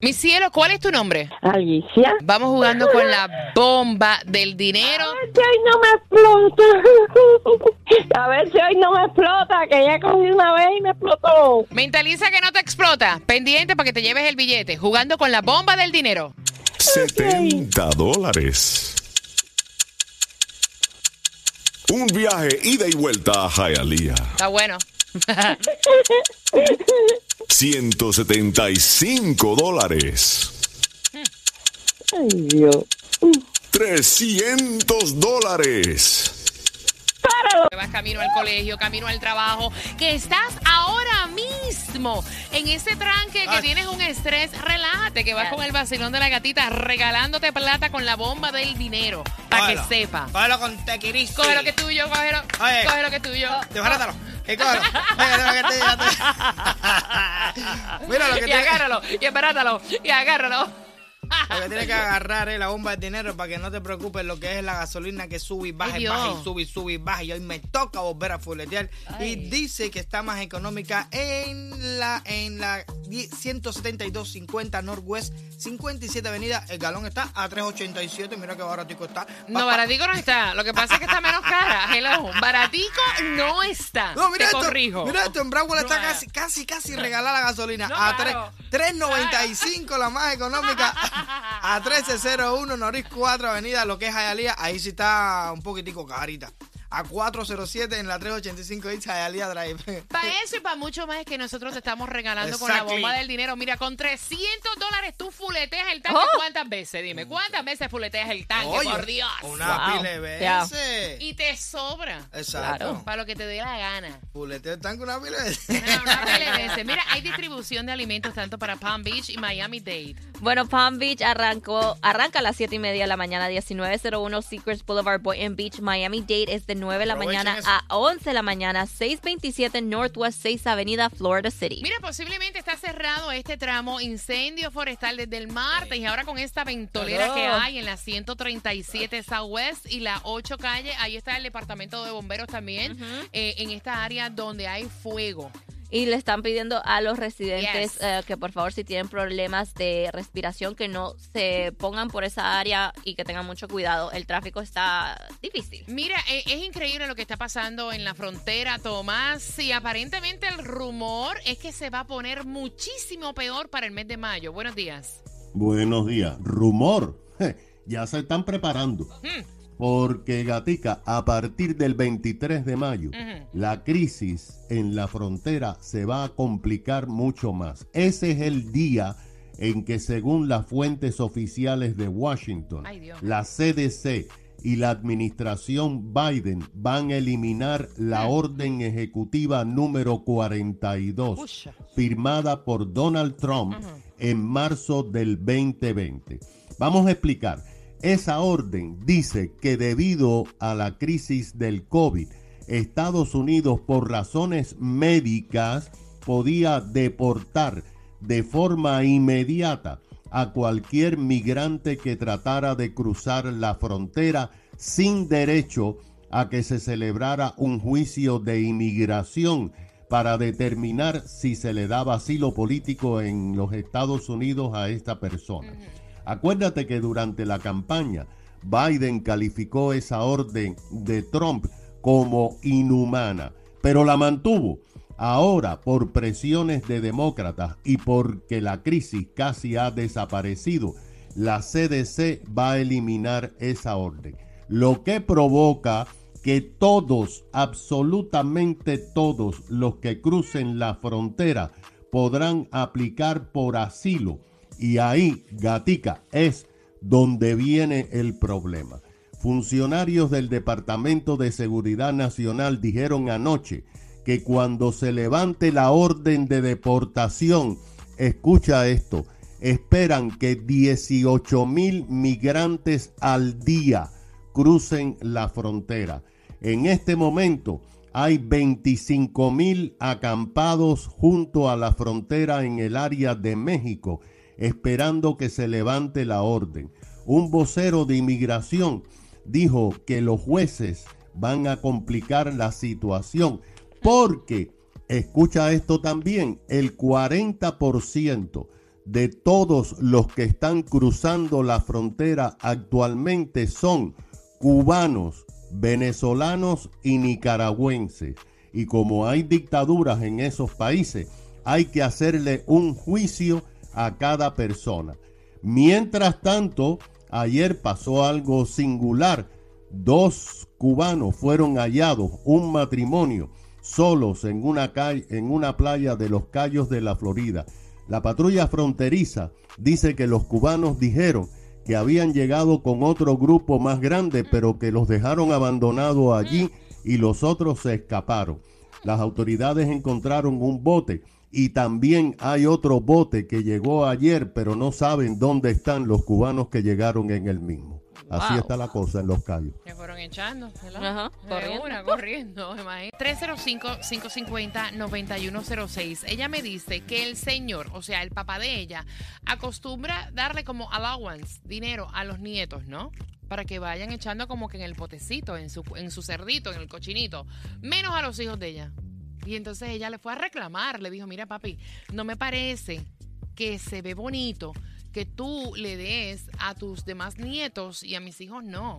Mi cielo, ¿cuál es tu nombre? Alicia. Vamos jugando con la bomba del dinero. A ver si hoy no me explota. A ver si hoy no me explota, que ya cogí una vez y me explotó. Mentaliza que no te explota. Pendiente para que te lleves el billete. Jugando con la bomba del dinero. 70 dólares. Un viaje ida y vuelta a Hialeah. Está bueno. 175 dólares. Ay, Dios. 300 dólares. Que vas camino al colegio, camino al trabajo, que estás ahora mismo en ese tranque que tienes un estrés, relájate, que vas con el vacilón de la gatita regalándote plata con la bomba del dinero, para que sepa. Cógelo con tequiristi. Coge lo que es tuyo, cógelo, Oye. coge lo que es tuyo. Desbarátalo. ¿Qué cógelo? Mira lo que te Mira lo que y te agárralo, y embarátalo, y agárralo. Lo que tienes que agarrar es la bomba de dinero para que no te preocupes lo que es la gasolina que sube y baja Ay, y baja y sube y sube y baja. Y hoy me toca volver a fuletear. Y dice que está más económica en la en la 172.50 Northwest 57 Avenida. El galón está a 3.87. Mira que baratico está. No, baratico no está. Lo que pasa es que está menos cara. Hello. Baratico no está. No, mira Te esto, corrijo. mira esto, en Broward está No, casi, casi, casi regalada la gasolina. No, a claro. 3 3.95 la más económica. A 1301 Noris 4 Avenida, lo que es Hialeah, ahí sí está un poquitico carita. A 407 en la 385 East Hialeah Drive. Para eso y para mucho más es que nosotros te estamos regalando con la bomba del dinero. Mira, con 300 dólares tú fuleteas el tanque. ¿Cuántas veces? Dime, ¿cuántas veces fuleteas el tanque? Oye, por Dios. Una Wow. pila de Ya. veces. Y te sobra. Exacto. Para lo que te dé la gana. Puleteo el tanque una pila de veces. Una- una pila de veces. Mira, hay distribución de alimentos tanto para Palm Beach y Miami Dade. Bueno, Palm Beach arrancó, arranca a las 7 y media de la mañana, 1901 Secrets Boulevard, Boynton Beach, Miami Dade es de 9 de la Aprovechen mañana eso. a 11 de la mañana, 627 Northwest 6 Avenida, Florida City. Mira, posiblemente está cerrado este tramo, incendio forestal desde el martes y ahora con esta ventolera que hay en la 137 Southwest y la 8 calle, ahí está el departamento de bomberos también, eh, en esta área donde hay fuego. Y le están pidiendo a los residentes Yes. eh, que por favor si tienen problemas de respiración que no se pongan por esa área y que tengan mucho cuidado. El tráfico está difícil. Mira, eh, es increíble lo que está pasando en la frontera, Tomás, y aparentemente el rumor es que se va a poner muchísimo peor para el mes de mayo. Buenos días. Buenos días. Rumor. Je, Ya se están preparando. Hmm. Porque, Gatica, a partir del 23 de mayo, la crisis en la frontera se va a complicar mucho más. Ese es el día en que, según las fuentes oficiales de Washington, Ay, la CDC y la administración Biden van a eliminar la orden ejecutiva número 42 Pucha. firmada por Donald Trump en marzo del 2020. Vamos a explicar. Esa orden dice que debido a la crisis del COVID, Estados Unidos por razones médicas podía deportar de forma inmediata a cualquier migrante que tratara de cruzar la frontera sin derecho a que se celebrara un juicio de inmigración para determinar si se le daba asilo político en los Estados Unidos a esta persona. Acuérdate que durante la campaña Biden calificó esa orden de Trump como inhumana, pero la mantuvo. Ahora, por presiones de demócratas y porque la crisis casi ha desaparecido, la CDC va a eliminar esa orden, lo que provoca que todos, absolutamente todos los que crucen la frontera podrán aplicar por asilo. Y ahí, Gatica, es donde viene el problema. Funcionarios del Departamento de Seguridad Nacional dijeron anoche que cuando se levante la orden de deportación, escucha esto, esperan que 18 mil migrantes al día crucen la frontera. En este momento hay 25 mil acampados junto a la frontera en el área de México, esperando que se levante la orden. Un vocero de inmigración dijo que los jueces van a complicar la situación porque, escucha esto también, el 40% de todos los que están cruzando la frontera actualmente son cubanos, venezolanos y nicaragüenses. Y como hay dictaduras en esos países, hay que hacerle un juicio a cada persona. Mientras tanto, ayer pasó algo singular. Dos cubanos fueron hallados, un matrimonio, solos en una, calle, en una playa de los Cayos de la Florida. La patrulla fronteriza dice que los cubanos dijeron que habían llegado con otro grupo más grande, pero que los dejaron abandonados allí y los otros se escaparon. Las autoridades encontraron un bote y también hay otro bote que llegó ayer, pero no saben dónde están los cubanos que llegaron en el mismo. Así Wow. está la cosa en los callos. Se fueron echando. ¿verdad? Ajá, corriendo. una, corriendo. imagínate. 305-550-9106. Ella me dice que el señor, o sea, el papá de ella, acostumbra darle como allowance, dinero a los nietos, ¿no? Para que vayan echando como que en el potecito, en su, en su cerdito, en el cochinito. Menos a los hijos de ella. Y entonces ella le fue a reclamar, le dijo, mira papi, no me parece que se ve bonito que tú le des a tus demás nietos y a mis hijos no.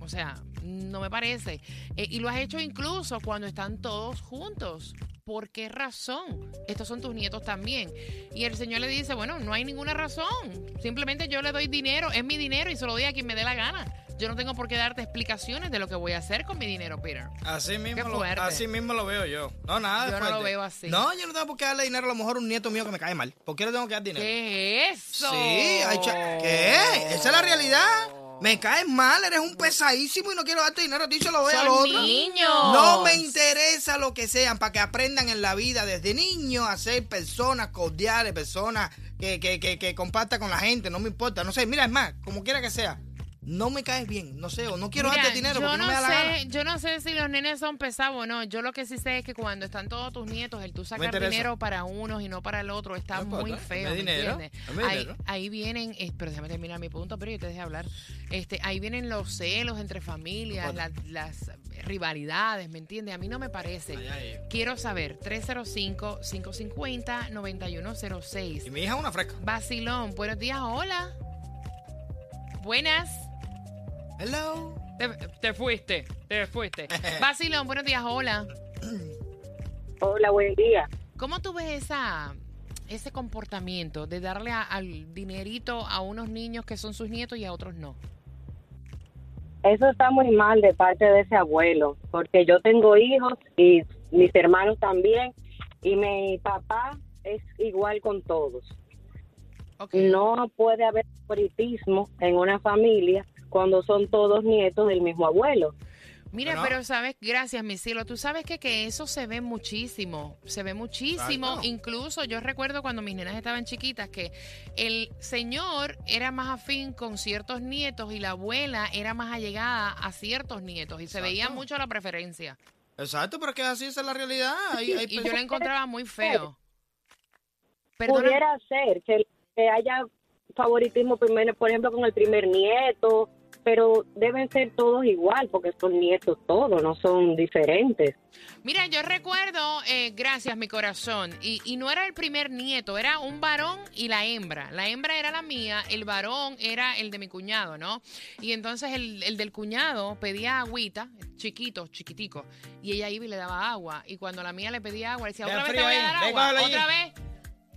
O sea, no me parece. Eh, y lo has hecho incluso cuando están todos juntos. ¿Por qué razón? Estos son tus nietos también. Y el señor le dice, bueno, no hay ninguna razón. Simplemente yo le doy dinero, es mi dinero y se lo doy a quien me dé la gana. Yo no tengo por qué darte explicaciones de lo que voy a hacer con mi dinero, Peter. Así mismo, Qué lo, así mismo lo veo yo. No, nada. Yo no lo veo así. No, yo no tengo por qué darle dinero a lo mejor a un nieto mío que me cae mal. ¿Por qué le tengo que dar dinero? ¿Qué es eso? Sí, hay ¿qué? Esa es la realidad. Me caes mal, eres un pesadísimo y no quiero darte dinero a ti, se lo doy al Son otro. niños. No me interesa lo que sean, para que aprendan en la vida desde niños a ser personas cordiales, personas que, que, que, que compartan con la gente, no me importa. No sé, mira, es más, como quiera que sea, no me caes bien, no sé, o no quiero Mira, darte dinero yo porque no, no me da la gana. sé, yo no sé si los nenes son pesados o no. Yo lo que sí sé es que cuando están todos tus nietos, el tú sacar dinero para unos y no para el otro está No muy importa, feo. ¿me dinero, Ahí, ahí vienen, eh, pero déjame terminar mi punto, pero yo te dejé hablar. Este, ahí vienen los celos entre familias, la- las rivalidades, ¿me entiendes? A mí no me parece. Ay, ay. Quiero saber, 305-550-9106. Y mi hija es una fresca. Basilón, buenos días, hola. Buenas. Hello. Te, te fuiste, te fuiste. Basilón, buenos días, hola. Hola, buen día. ¿Cómo tú ves esa, ese comportamiento de darle a- al dinerito a unos niños que son sus nietos y a otros no? Eso está muy mal de parte de ese abuelo, porque yo tengo hijos y mis hermanos también, y mi papá es igual con todos. No puede haber favoritismo en una familia cuando son todos nietos del mismo abuelo. Mira, pero sabes, gracias, mi cielo. Tú sabes que, que eso se ve muchísimo. Se ve muchísimo. Incluso yo recuerdo cuando mis nenas estaban chiquitas que el señor era más afín con ciertos nietos y la abuela era más allegada a ciertos nietos. Y se veía mucho la preferencia. Exacto, pero es que así esa es la realidad. Hay- hay Y yo la encontraba muy feo. Perdona. Pudiera ser que, que haya favoritismo primero, por ejemplo, con el primer nieto, pero deben ser todos igual, porque son nietos todos, no son diferentes. Mira, yo recuerdo, eh, gracias mi corazón, y, y no era el primer nieto, era un varón y la hembra. La hembra era la mía, el varón era el de mi cuñado, ¿no? Y entonces el, el del cuñado pedía agüita, chiquito, chiquitico, y ella iba y le daba agua. Y cuando la mía le pedía agua, le decía, otra vez te voy a dar agua, cógelo allí". otra vez.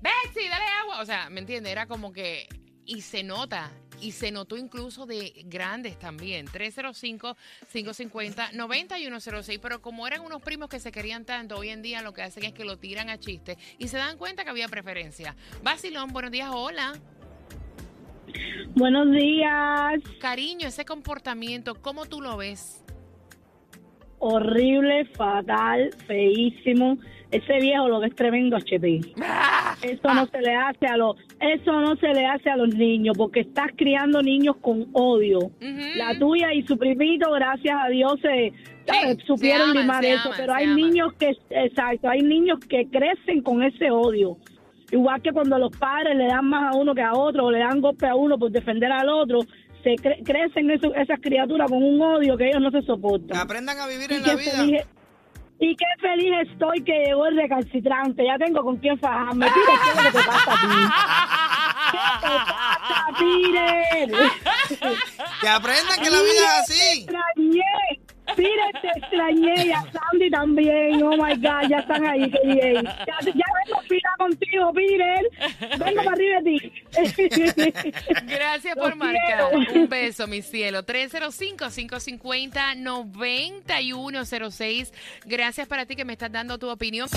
Betsy, dale agua. O sea, ¿me entiendes? Era como que, y se nota. Y se notó incluso de grandes también. 305-550-9106. Pero como eran unos primos que se querían tanto, hoy en día lo que hacen es que lo tiran a chiste y se dan cuenta que había preferencia. Basilón, buenos días, hola. Buenos días. Cariño, ese comportamiento, ¿cómo tú lo ves? Horrible, fatal, feísimo. Ese viejo lo que es tremendo HP. Eso no se le hace a los, eso no se le hace a los niños, porque estás criando niños con odio. La tuya y su primito, gracias a Dios, se se supieron aman, limar se eso. aman, pero se hay aman. niños que, exacto, hay niños que crecen con ese odio. igual que cuando los padres le dan más a uno que a otro, o le dan golpe a uno por defender al otro, se cre- crecen eso- esas criaturas con un odio que ellos no se Que soportan. aprendan a vivir Y en la vida. feliz- y qué feliz estoy que llegó el recalcitrante. Ya tengo con quién fajarme. ¿qué es lo que te pasa a ti? ¿Qué te pasa? Que aprendan que la vida es así. Te extrañé. Pire, te extrañé. Y a Sandy también. Oh my God, ya están ahí. qué bien. Ya, ya vengo fila contigo, Pire. Vengo para arriba de ti. Gracias Los por marcar. quiero. Un beso, mi cielo. 305-550-9106. Gracias para ti que me estás dando tu opinión. a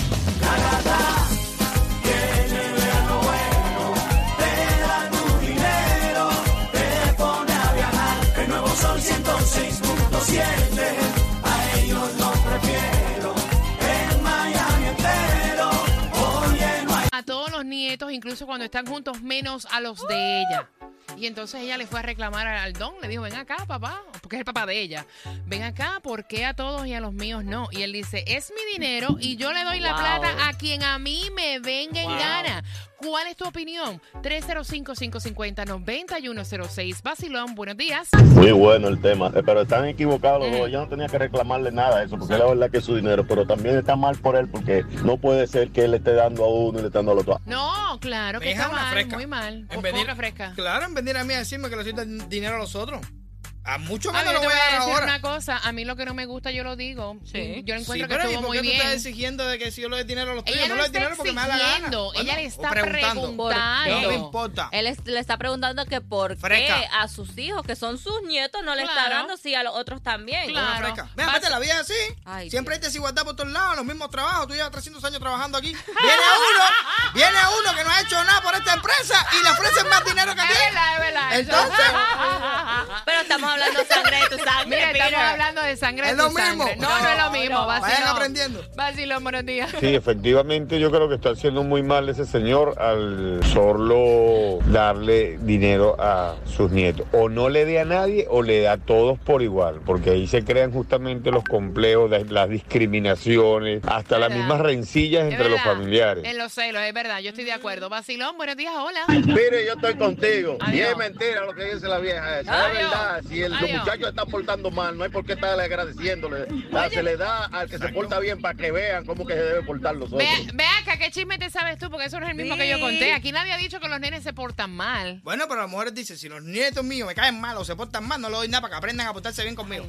nietos, incluso cuando están juntos, menos a los de ella. Y entonces ella le fue a reclamar al don, le dijo, ven acá, papá, porque es el papá de ella. Ven acá, ¿por qué a todos y a los míos no? Y él dice, es mi dinero y yo le doy la Wow. plata a quien a mí me venga en gana. ¿Cuál es tu opinión? 305-550-9106. Basilón, buenos días. Muy bueno el tema, eh, pero están equivocados los dos. Yo no tenía que reclamarle nada a eso, porque la verdad que es su dinero, pero también está mal por él, porque no puede ser que él le esté dando a uno y le esté dando al otro. No, claro que hija está es una mal, fresca. muy mal. En Por venir- fresca. Claro, en venir a mí a decirme que le estoy dando dinero a los otros. A mucho A ver, menos yo lo te voy a dar decir ahora. una cosa. A mí lo que no me gusta, yo lo digo. Sí. Yo encuentro Sí, que pero ¿y estuvo por muy qué tú bien. estás exigiendo de que si yo le doy dinero a los tuyos? Ella no le doy dinero porque me da la gana. exigiendo, ella Bueno, le está preguntando. preguntando. No me importa. Él es- le está preguntando que por Fresca. qué a sus hijos, que son sus nietos, no le está dando, sí a los otros también. Claro. Una Vas- aparte, la vida es así. Ay, Siempre Dios. hay desigualdad por todos lados, los mismos trabajos. Tú llevas 300 años trabajando aquí. Viene uno, viene uno que no ha hecho nada por esta empresa y le ofrecen más dinero que a ti. Es verdad, es verdad. Entonces, estamos hablando de sangre de tu sangre, Mira, estamos Peter. hablando de sangre Es de lo tu sangre. mismo. No, no es lo mismo. No, Vacilón. vayan aprendiendo. Vacilón, buenos días. Sí, efectivamente yo creo que está haciendo muy mal ese señor al solo darle dinero a sus nietos. O no le dé a nadie o le da a todos por igual, porque ahí se crean justamente los complejos, las discriminaciones, hasta las mismas rencillas Es entre los familiares. En los celos, es verdad. Yo estoy de acuerdo. Vacilón, buenos días. Hola. Mire, yo estoy contigo. Y Adiós. es mentira lo que dice la vieja esa. Adiós. Es verdad. Si el Adiós. muchacho está portando mal, no hay por qué estarle agradeciéndole. Ah, se le da al que se porta bien para que vean cómo que se debe portar los otros. Ve, ve acá, ¿qué chisme te sabes tú? Porque eso no es el mismo que yo conté. Aquí nadie ha dicho que los nenes se portan mal. bueno, pero las mujeres dicen, si los nietos míos me caen mal o se portan mal, no le doy nada para que aprendan a portarse bien conmigo.